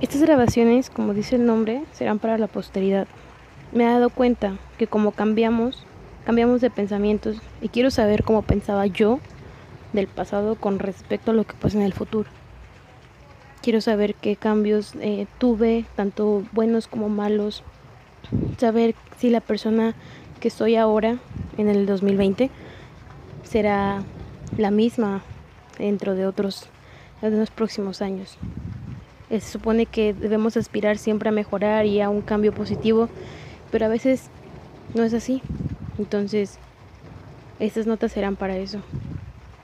Estas grabaciones, como dice el nombre, serán para la posteridad. Me he dado cuenta que como cambiamos, cambiamos de pensamientos y quiero saber cómo pensaba yo del pasado con respecto a lo que pasa en el futuro. Quiero saber qué cambios eh, tuve, tanto buenos como malos. Saber si la persona que soy ahora, en el 2020, será la misma dentro de otros de los próximos años. Eh, se supone que debemos aspirar siempre a mejorar y a un cambio positivo, pero a veces no es así. Entonces, estas notas serán para eso,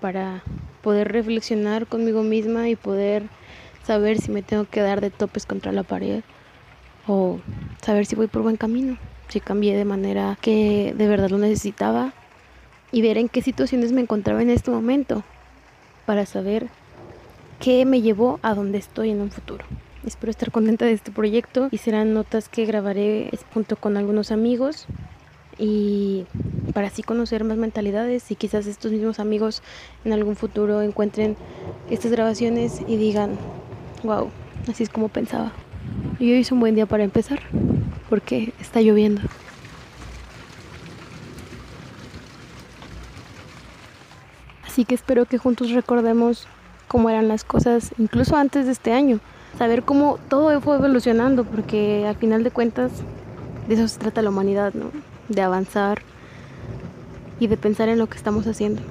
para poder reflexionar conmigo misma y poder saber si me tengo que dar de topes contra la pared o saber si voy por buen camino, si cambié de manera que de verdad lo necesitaba y ver en qué situaciones me encontraba en este momento para saber que me llevó a donde estoy en un futuro. Espero estar contenta de este proyecto y serán notas que grabaré junto con algunos amigos y para así conocer más mentalidades y quizás estos mismos amigos en algún futuro encuentren estas grabaciones y digan, wow, así es como pensaba. Y hoy es un buen día para empezar porque está lloviendo. Así que espero que juntos recordemos cómo eran las cosas incluso antes de este año. Saber cómo todo fue evolucionando, porque al final de cuentas de eso se trata la humanidad, ¿no? De avanzar y de pensar en lo que estamos haciendo.